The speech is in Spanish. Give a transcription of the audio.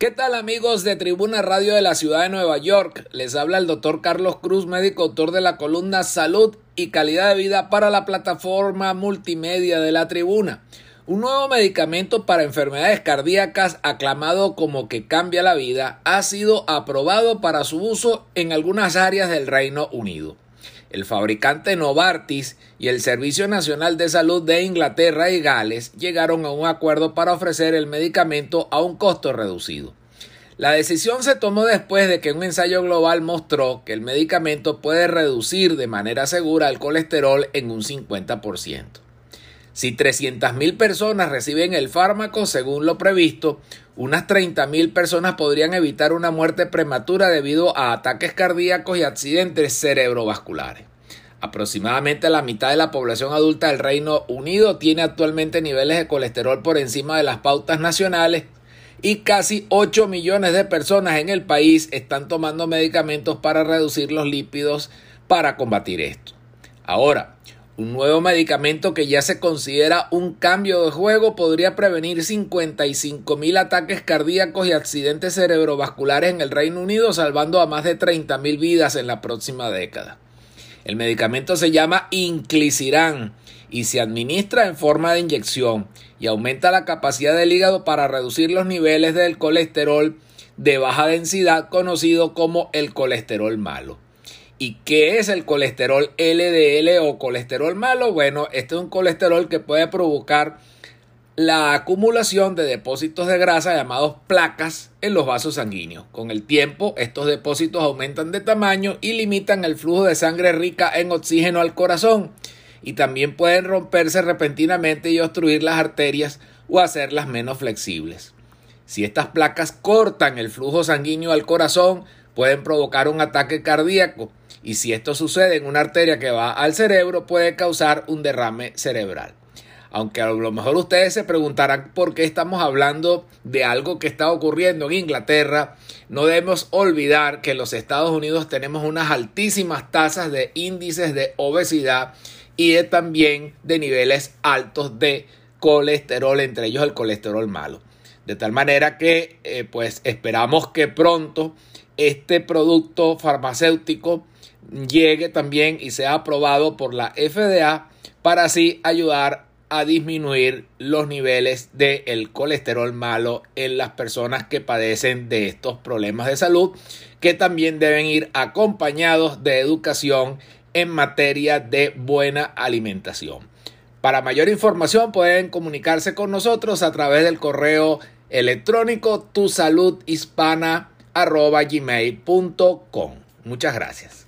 ¿Qué tal amigos de Tribuna Radio de la Ciudad de Nueva York? Les habla el doctor Carlos Cruz, médico autor de la columna Salud y Calidad de Vida para la plataforma multimedia de la Tribuna. Un nuevo medicamento para enfermedades cardíacas aclamado como que cambia la vida ha sido aprobado para su uso en algunas áreas del Reino Unido el fabricante Novartis y el Servicio Nacional de Salud de Inglaterra y Gales llegaron a un acuerdo para ofrecer el medicamento a un costo reducido. La decisión se tomó después de que un ensayo global mostró que el medicamento puede reducir de manera segura el colesterol en un 50%. Si 300.000 personas reciben el fármaco según lo previsto, unas 30.000 personas podrían evitar una muerte prematura debido a ataques cardíacos y accidentes cerebrovasculares. Aproximadamente la mitad de la población adulta del Reino Unido tiene actualmente niveles de colesterol por encima de las pautas nacionales y casi 8 millones de personas en el país están tomando medicamentos para reducir los lípidos para combatir esto. Ahora, un nuevo medicamento que ya se considera un cambio de juego podría prevenir 55 mil ataques cardíacos y accidentes cerebrovasculares en el Reino Unido, salvando a más de 30 mil vidas en la próxima década. El medicamento se llama Inclisiran y se administra en forma de inyección y aumenta la capacidad del hígado para reducir los niveles del colesterol de baja densidad conocido como el colesterol malo. ¿Y qué es el colesterol LDL o colesterol malo? Bueno, este es un colesterol que puede provocar la acumulación de depósitos de grasa llamados placas en los vasos sanguíneos. Con el tiempo, estos depósitos aumentan de tamaño y limitan el flujo de sangre rica en oxígeno al corazón. Y también pueden romperse repentinamente y obstruir las arterias o hacerlas menos flexibles. Si estas placas cortan el flujo sanguíneo al corazón, pueden provocar un ataque cardíaco y si esto sucede en una arteria que va al cerebro puede causar un derrame cerebral. Aunque a lo mejor ustedes se preguntarán por qué estamos hablando de algo que está ocurriendo en Inglaterra, no debemos olvidar que en los Estados Unidos tenemos unas altísimas tasas de índices de obesidad y también de niveles altos de colesterol, entre ellos el colesterol malo. De tal manera que eh, pues esperamos que pronto este producto farmacéutico llegue también y sea aprobado por la FDA para así ayudar a disminuir los niveles del el colesterol malo en las personas que padecen de estos problemas de salud que también deben ir acompañados de educación en materia de buena alimentación. Para mayor información pueden comunicarse con nosotros a través del correo electrónico tusaludhispana.gmail.com. Muchas gracias.